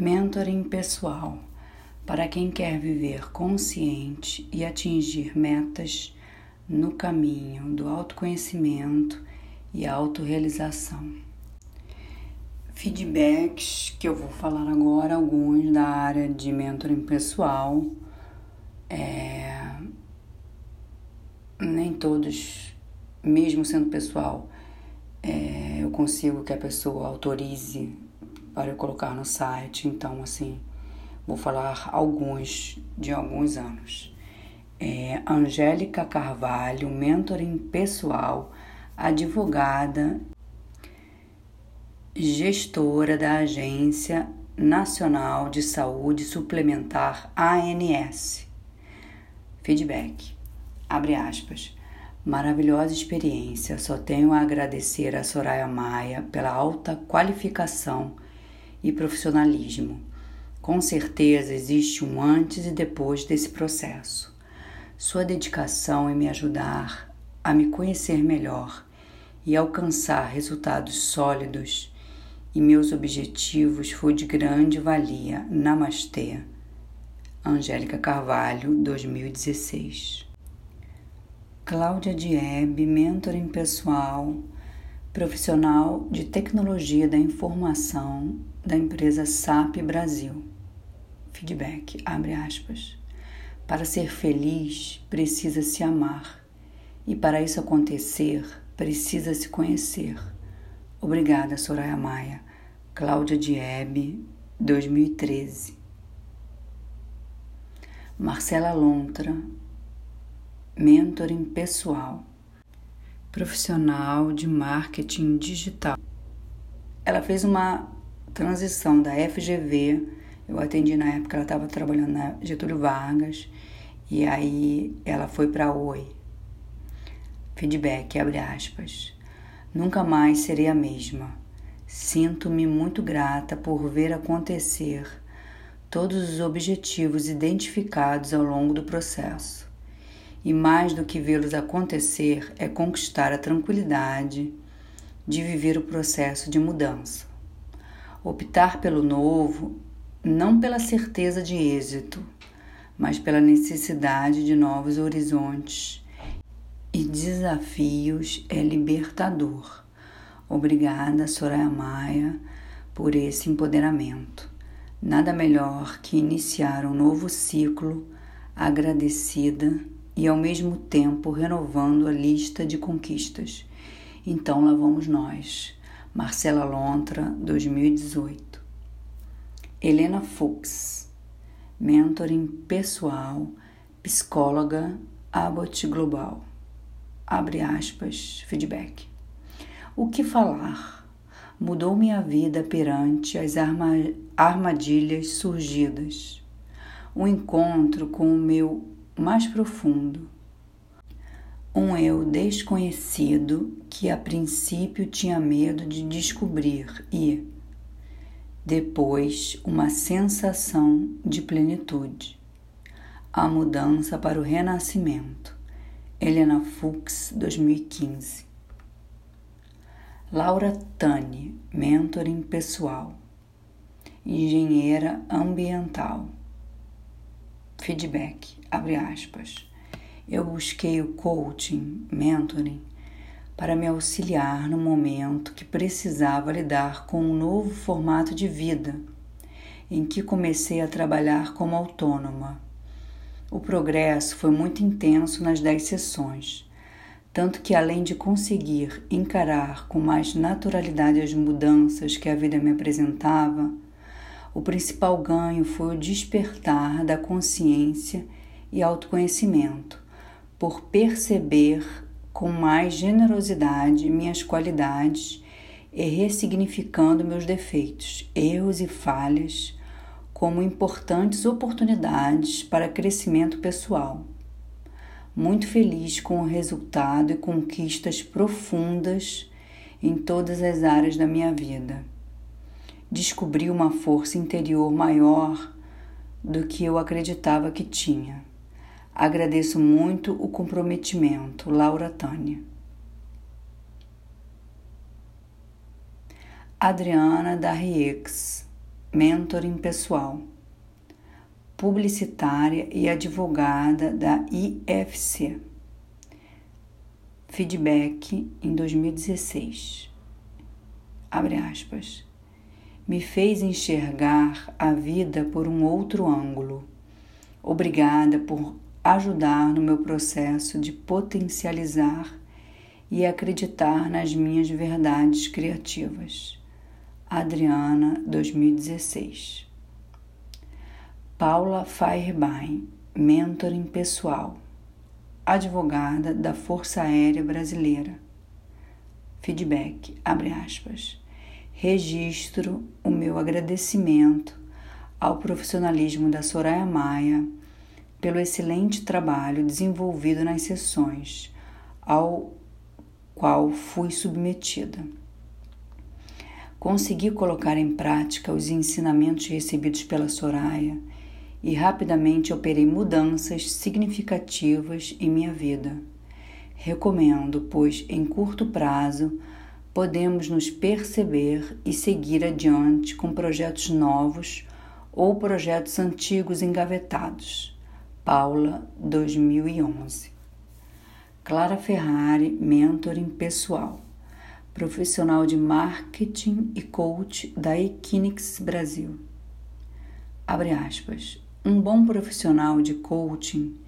Mentoring pessoal para quem quer viver consciente e atingir metas no caminho do autoconhecimento e autorrealização. Feedbacks que eu vou falar agora, alguns da área de mentoring pessoal. É... Nem todos, mesmo sendo pessoal, é... eu consigo que a pessoa autorize para eu colocar no site. Então, assim, vou falar alguns de alguns anos. É, Angélica Carvalho, mentoring pessoal, advogada, gestora da Agência Nacional de Saúde Suplementar ANS. Feedback. Abre aspas. Maravilhosa experiência. Só tenho a agradecer a Soraya Maia pela alta qualificação e profissionalismo. Com certeza existe um antes e depois desse processo. Sua dedicação em me ajudar a me conhecer melhor e alcançar resultados sólidos e meus objetivos foi de grande valia. Namastê. Angélica Carvalho, 2016. Cláudia Dieb, mentoring pessoal profissional de tecnologia da informação da empresa SAP Brasil. Feedback, abre aspas. Para ser feliz, precisa se amar. E para isso acontecer, precisa se conhecer. Obrigada, Soraya Maia. Cláudia Diebe, 2013. Marcela Lontra, mentoring pessoal profissional de marketing digital. Ela fez uma transição da FGV, eu atendi na época, ela estava trabalhando na Getúlio Vargas, e aí ela foi para Oi. Feedback, abre aspas. Nunca mais serei a mesma. Sinto-me muito grata por ver acontecer todos os objetivos identificados ao longo do processo e mais do que vê-los acontecer é conquistar a tranquilidade de viver o processo de mudança. Optar pelo novo não pela certeza de êxito, mas pela necessidade de novos horizontes e desafios é libertador. Obrigada, Soraya Maia, por esse empoderamento. Nada melhor que iniciar um novo ciclo agradecida e ao mesmo tempo renovando a lista de conquistas. Então lá vamos nós. Marcela Lontra, 2018. Helena Fuchs, mentoring pessoal, psicóloga Abbott Global. Abre aspas, feedback. O que falar? Mudou minha vida perante as armadilhas surgidas. O encontro com o meu mais profundo. Um eu desconhecido que a princípio tinha medo de descobrir e, depois, uma sensação de plenitude. A mudança para o renascimento. Helena Fuchs, 2015. Laura Tani, mentoring pessoal. Engenheira ambiental feedback, abre aspas. Eu busquei o coaching, mentoring, para me auxiliar no momento que precisava lidar com um novo formato de vida, em que comecei a trabalhar como autônoma. O progresso foi muito intenso nas dez sessões, tanto que além de conseguir encarar com mais naturalidade as mudanças que a vida me apresentava, o principal ganho foi o despertar da consciência e autoconhecimento, por perceber com mais generosidade minhas qualidades e ressignificando meus defeitos, erros e falhas como importantes oportunidades para crescimento pessoal. Muito feliz com o resultado e conquistas profundas em todas as áreas da minha vida descobri uma força interior maior do que eu acreditava que tinha. Agradeço muito o comprometimento, Laura Tânia. Adriana Darriex, mentoring pessoal, publicitária e advogada da IFC. Feedback em 2016. Abre aspas. Me fez enxergar a vida por um outro ângulo. Obrigada por ajudar no meu processo de potencializar e acreditar nas minhas verdades criativas. Adriana, 2016. Paula Feuerbein, mentoring pessoal, advogada da Força Aérea Brasileira. Feedback, abre aspas. Registro o meu agradecimento ao profissionalismo da Soraya Maia pelo excelente trabalho desenvolvido nas sessões ao qual fui submetida. Consegui colocar em prática os ensinamentos recebidos pela Soraya e rapidamente operei mudanças significativas em minha vida. Recomendo, pois em curto prazo podemos nos perceber e seguir adiante com projetos novos ou projetos antigos engavetados. Paula, 2011. Clara Ferrari, mentoring pessoal profissional de marketing e coach da Equinix Brasil. Abre aspas. Um bom profissional de coaching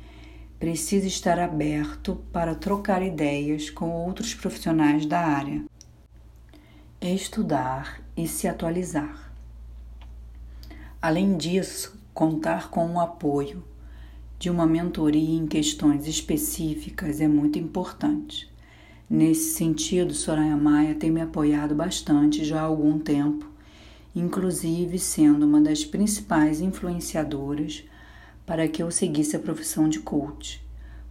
precisa estar aberto para trocar ideias com outros profissionais da área, estudar e se atualizar. Além disso, contar com o apoio de uma mentoria em questões específicas é muito importante. Nesse sentido, Soraya Maia tem me apoiado bastante já há algum tempo, inclusive sendo uma das principais influenciadoras para que eu seguisse a profissão de coach,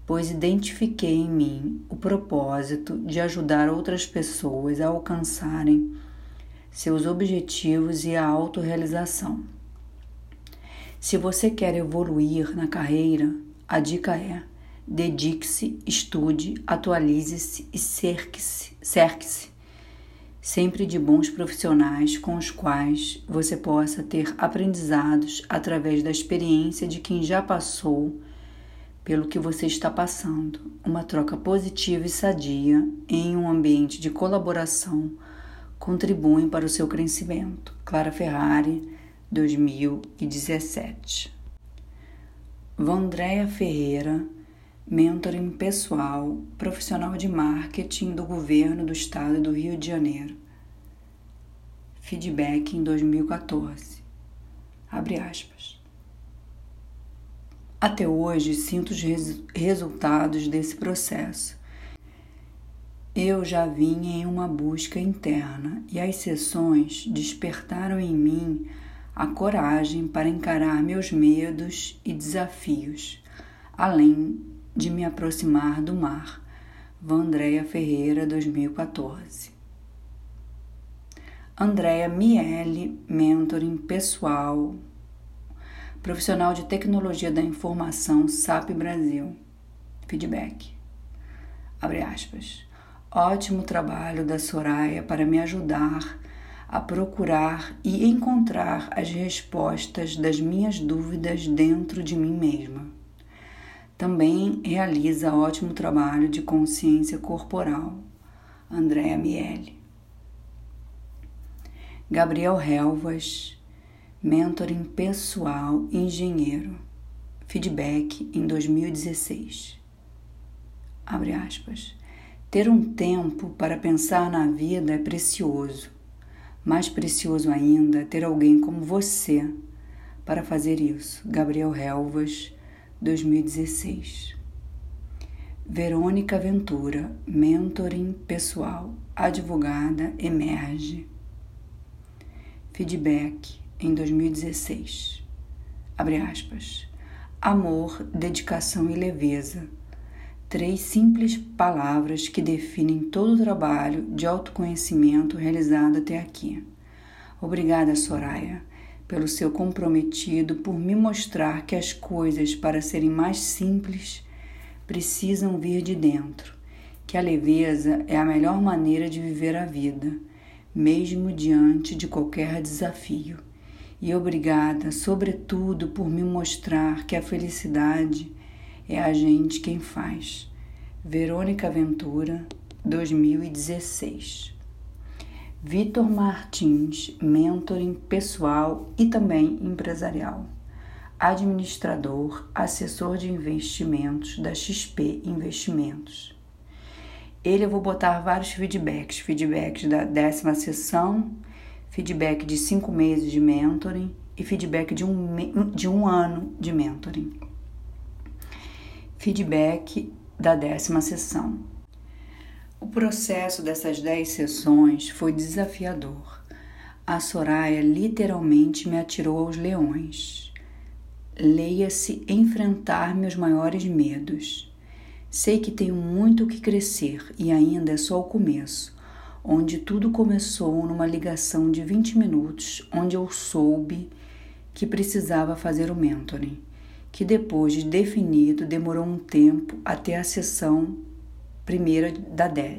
pois identifiquei em mim o propósito de ajudar outras pessoas a alcançarem seus objetivos e a autorrealização. Se você quer evoluir na carreira, a dica é dedique-se, estude, atualize-se e cerque-se, cerque-se sempre de bons profissionais com os quais você possa ter aprendizados através da experiência de quem já passou pelo que você está passando. Uma troca positiva e sadia em um ambiente de colaboração contribuem para o seu crescimento. Clara Ferrari, 2017. Vandréia Ferreira mentoring pessoal, profissional de marketing do governo do estado do Rio de Janeiro. Feedback em 2014. Abre aspas. Até hoje sinto os res resultados desse processo. Eu já vinha em uma busca interna e as sessões despertaram em mim a coragem para encarar meus medos e desafios, além de me aproximar do mar. Vandréia Ferreira, 2014. Andréia Miele, mentoring pessoal, profissional de tecnologia da informação SAP Brasil. Feedback. Abre aspas. Ótimo trabalho da Soraya para me ajudar a procurar e encontrar as respostas das minhas dúvidas dentro de mim mesma. Também realiza ótimo trabalho de consciência corporal. Andréa Miele. Gabriel Relvas, mentoring pessoal engenheiro. Feedback em 2016. Abre aspas. Ter um tempo para pensar na vida é precioso. Mais precioso ainda ter alguém como você para fazer isso. Gabriel Relvas, 2016. Verônica Ventura, mentoring pessoal, advogada, emerge. Feedback em 2016. Abre aspas. Amor, dedicação e leveza. Três simples palavras que definem todo o trabalho de autoconhecimento realizado até aqui. Obrigada, Soraya pelo seu comprometido por me mostrar que as coisas, para serem mais simples, precisam vir de dentro, que a leveza é a melhor maneira de viver a vida, mesmo diante de qualquer desafio, E obrigada, sobretudo, por me mostrar que a felicidade é a gente quem faz. Verônica Ventura, 2016. Vitor Martins, mentoring pessoal e também empresarial. Administrador, assessor de investimentos da XP Investimentos. Ele eu vou botar vários feedbacks, feedbacks da décima sessão, feedback de cinco meses de mentoring e feedback de um, de um ano de mentoring. Feedback da décima sessão. O processo dessas dez sessões foi desafiador. A Soraya literalmente me atirou aos leões. Leia-se enfrentar meus maiores medos Sei que tenho muito que crescer e ainda é só o começo, onde tudo começou numa ligação de 20 minutos, onde eu soube que precisava fazer o mentoring, que depois de definido demorou um tempo até a sessão primeira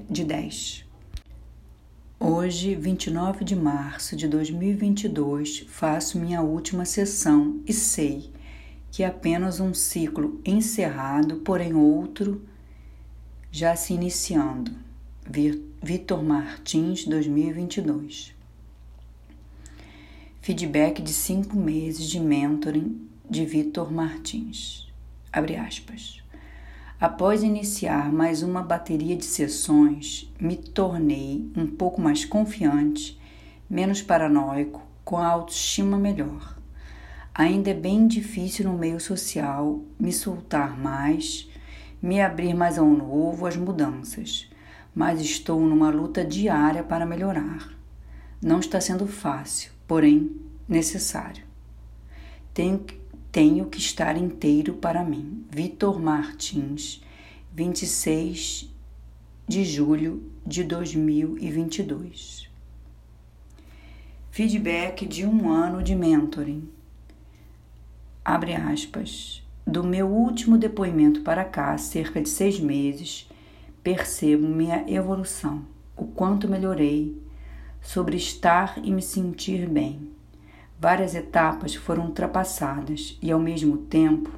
de 10. Hoje, 29 de março de 2022, faço minha última sessão e sei que é apenas um ciclo encerrado, porém outro já se iniciando. Vitor Martins, 2022. Feedback de cinco meses de mentoring de Vitor Martins. Abre aspas. Após iniciar mais uma bateria de sessões, me tornei um pouco mais confiante, menos paranoico, com a autoestima melhor. Ainda é bem difícil no meio social me soltar mais, me abrir mais ao novo, às mudanças, mas estou numa luta diária para melhorar. Não está sendo fácil, porém necessário. Tenho, tenho que estar inteiro para mim. Vitor Martins, 26 de julho de 2022. Feedback de um ano de mentoring abre aspas, do meu último depoimento para cá, cerca de seis meses, percebo minha evolução, o quanto melhorei sobre estar e me sentir bem. Várias etapas foram ultrapassadas e, ao mesmo tempo,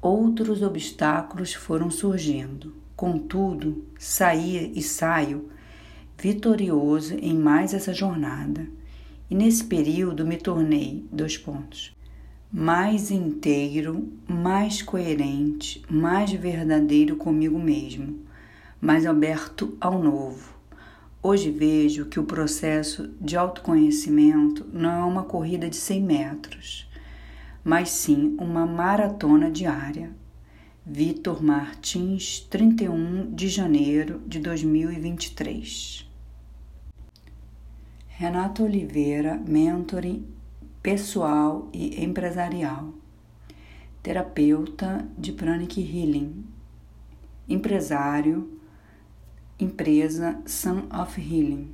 outros obstáculos foram surgindo. Contudo, saí e saio vitorioso em mais essa jornada. E nesse período me tornei, dois pontos, mais inteiro, mais coerente, mais verdadeiro comigo mesmo, mais aberto ao novo. Hoje vejo que o processo de autoconhecimento não é uma corrida de 100 metros, mas sim uma maratona diária. Vitor Martins, 31 de janeiro de 2023. Renata Oliveira, mentoring pessoal e empresarial, terapeuta de Pranic Healing, empresário, empresa Sun of Healing.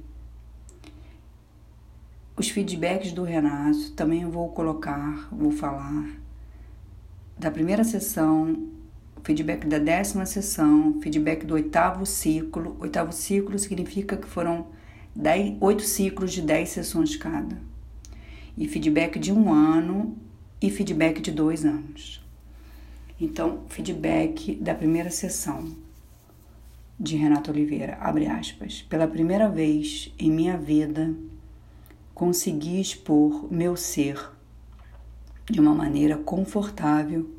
Os feedbacks do Renato também vou colocar, vou falar da primeira sessão, feedback da décima sessão, feedback do oitavo ciclo. Oitavo ciclo significa que foram dez, oito ciclos de dez sessões cada e feedback de um ano e feedback de dois anos. Então, feedback da primeira sessão de Renato Oliveira, abre aspas, pela primeira vez em minha vida consegui expor meu ser de uma maneira confortável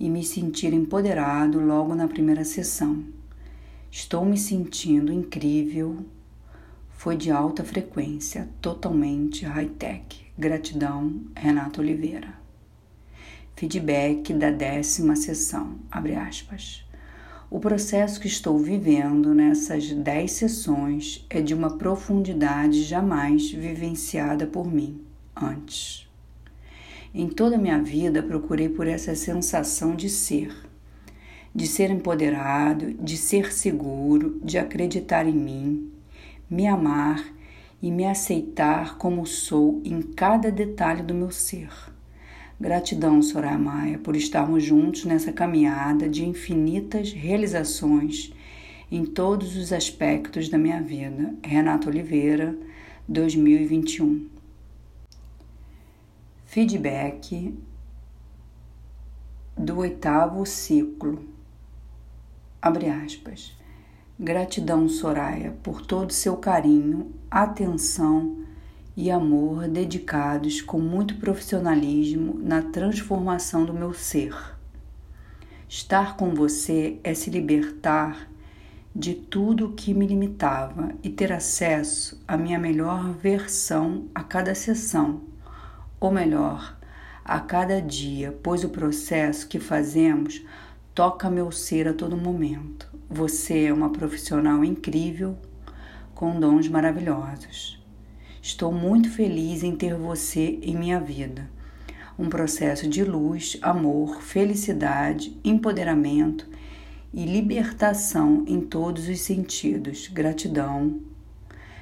e me sentir empoderado logo na primeira sessão. Estou me sentindo incrível, foi de alta frequência, totalmente high-tech. Gratidão, Renato Oliveira. Feedback da décima sessão, abre aspas. O processo que estou vivendo nessas dez sessões é de uma profundidade jamais vivenciada por mim antes. Em toda a minha vida procurei por essa sensação de ser, de ser empoderado, de ser seguro, de acreditar em mim, me amar e me aceitar como sou em cada detalhe do meu ser. Gratidão, Soraya por estarmos juntos nessa caminhada de infinitas realizações em todos os aspectos da minha vida. Renato Oliveira, 2021. Feedback do oitavo ciclo. Abre aspas. Gratidão, Soraya, por todo seu carinho, atenção e amor dedicados com muito profissionalismo na transformação do meu ser. Estar com você é se libertar de tudo que me limitava e ter acesso à minha melhor versão a cada sessão, ou melhor, a cada dia, pois o processo que fazemos toca meu ser a todo momento. Você é uma profissional incrível com dons maravilhosos. Estou muito feliz em ter você em minha vida. Um processo de luz, amor, felicidade, empoderamento e libertação em todos os sentidos. Gratidão.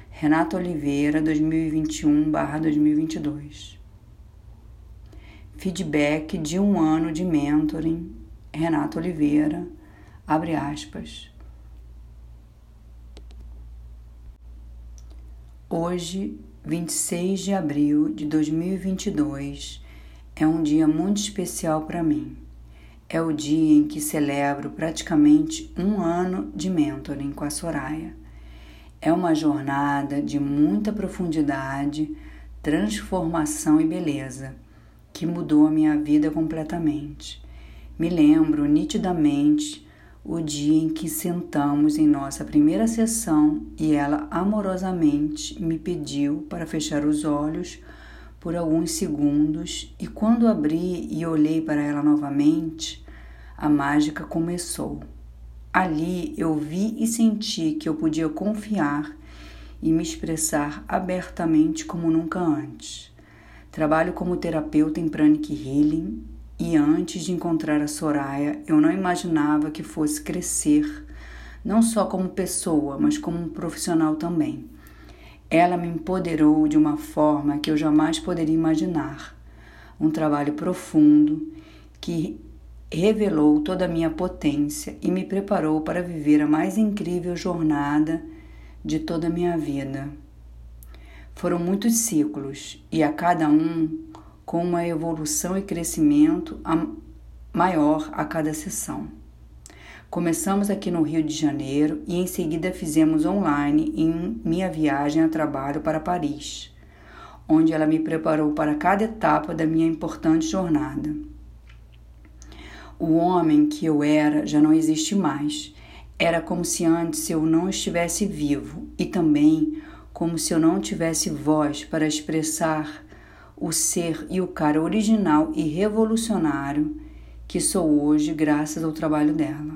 Renato Oliveira, 2021/2022. Feedback de um ano de mentoring. Renato Oliveira, abre aspas. Hoje, 26 de abril de 2022, é um dia muito especial para mim. É o dia em que celebro praticamente um ano de mentoring com a Soraya. É uma jornada de muita profundidade, transformação e beleza que mudou a minha vida completamente. Me lembro nitidamente o dia em que sentamos em nossa primeira sessão e ela amorosamente me pediu para fechar os olhos por alguns segundos, e quando abri e olhei para ela novamente, a mágica começou. Ali eu vi e senti que eu podia confiar e me expressar abertamente como nunca antes. Trabalho como terapeuta em Pranic Healing e antes de encontrar a Soraya, eu não imaginava que fosse crescer, não só como pessoa, mas como um profissional também. Ela me empoderou de uma forma que eu jamais poderia imaginar. Um trabalho profundo que revelou toda a minha potência e me preparou para viver a mais incrível jornada de toda a minha vida. Foram muitos ciclos e a cada um com uma evolução e crescimento maior a cada sessão. Começamos aqui no Rio de Janeiro e em seguida fizemos online em minha viagem a trabalho para Paris, onde ela me preparou para cada etapa da minha importante jornada. O homem que eu era já não existe mais. Era como se antes eu não estivesse vivo e também como se eu não tivesse voz para expressar o ser e o cara original e revolucionário que sou hoje graças ao trabalho dela.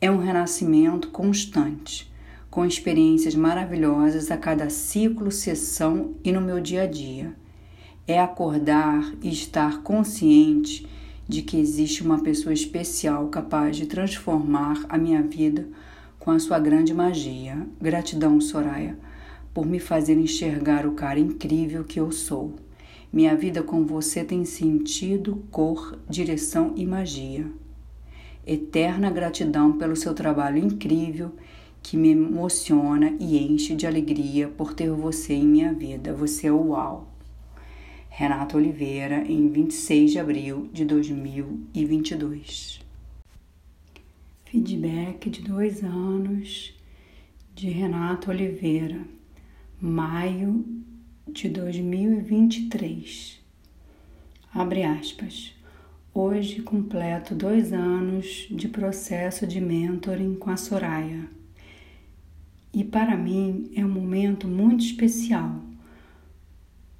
É um renascimento constante, com experiências maravilhosas a cada ciclo, sessão e no meu dia a dia. É acordar e estar consciente de que existe uma pessoa especial capaz de transformar a minha vida com a sua grande magia. Gratidão, Soraya, por me fazer enxergar o cara incrível que eu sou. Minha vida com você tem sentido, cor, direção e magia eterna gratidão pelo seu trabalho incrível que me emociona e enche de alegria por ter você em minha vida. Você é uau. Renato Oliveira, em 26 de abril de 2022. Feedback de dois anos de Renato Oliveira, maio de 2023. Abre aspas. Hoje completo dois anos de processo de mentoring com a Soraya. E para mim é um momento muito especial,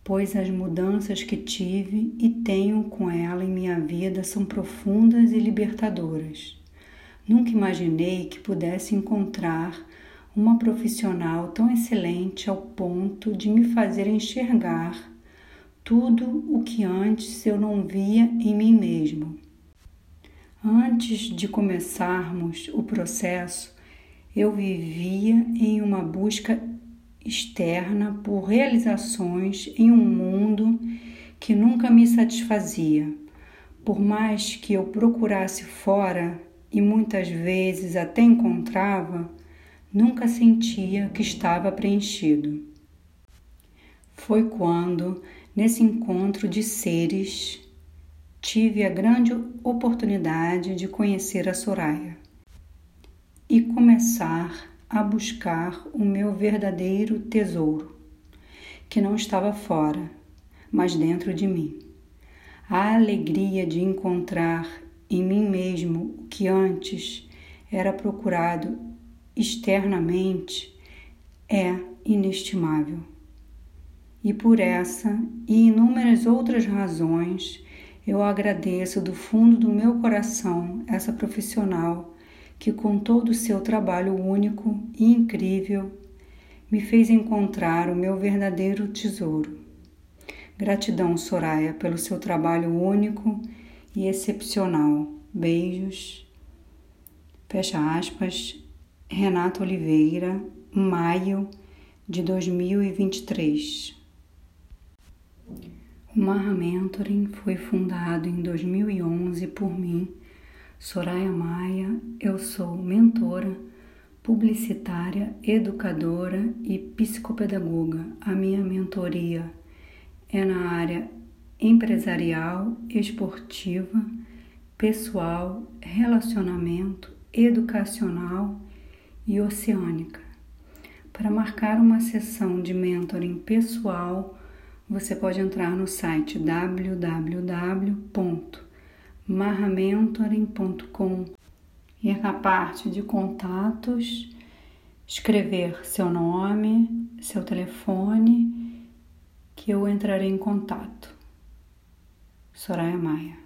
pois as mudanças que tive e tenho com ela em minha vida são profundas e libertadoras. Nunca imaginei que pudesse encontrar uma profissional tão excelente ao ponto de me fazer enxergar tudo o que antes eu não via em mim mesmo. Antes de começarmos o processo, eu vivia em uma busca externa por realizações em um mundo que nunca me satisfazia. Por mais que eu procurasse fora e muitas vezes até encontrava, nunca sentia que estava preenchido. Foi quando Nesse encontro de seres, tive a grande oportunidade de conhecer a Soraya e começar a buscar o meu verdadeiro tesouro, que não estava fora, mas dentro de mim. A alegria de encontrar em mim mesmo o que antes era procurado externamente é inestimável. E por essa e inúmeras outras razões, eu agradeço do fundo do meu coração essa profissional que, com todo o seu trabalho único e incrível, me fez encontrar o meu verdadeiro tesouro. Gratidão, Soraya, pelo seu trabalho único e excepcional. Beijos. Fecha aspas. Renato Oliveira, maio de 2023. O Marra Mentoring foi fundado em 2011 por mim, Soraya Maia. Eu sou mentora, publicitária, educadora e psicopedagoga. A minha mentoria é na área empresarial, esportiva, pessoal, relacionamento, educacional e oceânica. Para marcar uma sessão de mentoring pessoal, você pode entrar no site www.marramentoring.com e na parte de contatos escrever seu nome, seu telefone, que eu entrarei em contato. Soraya Maia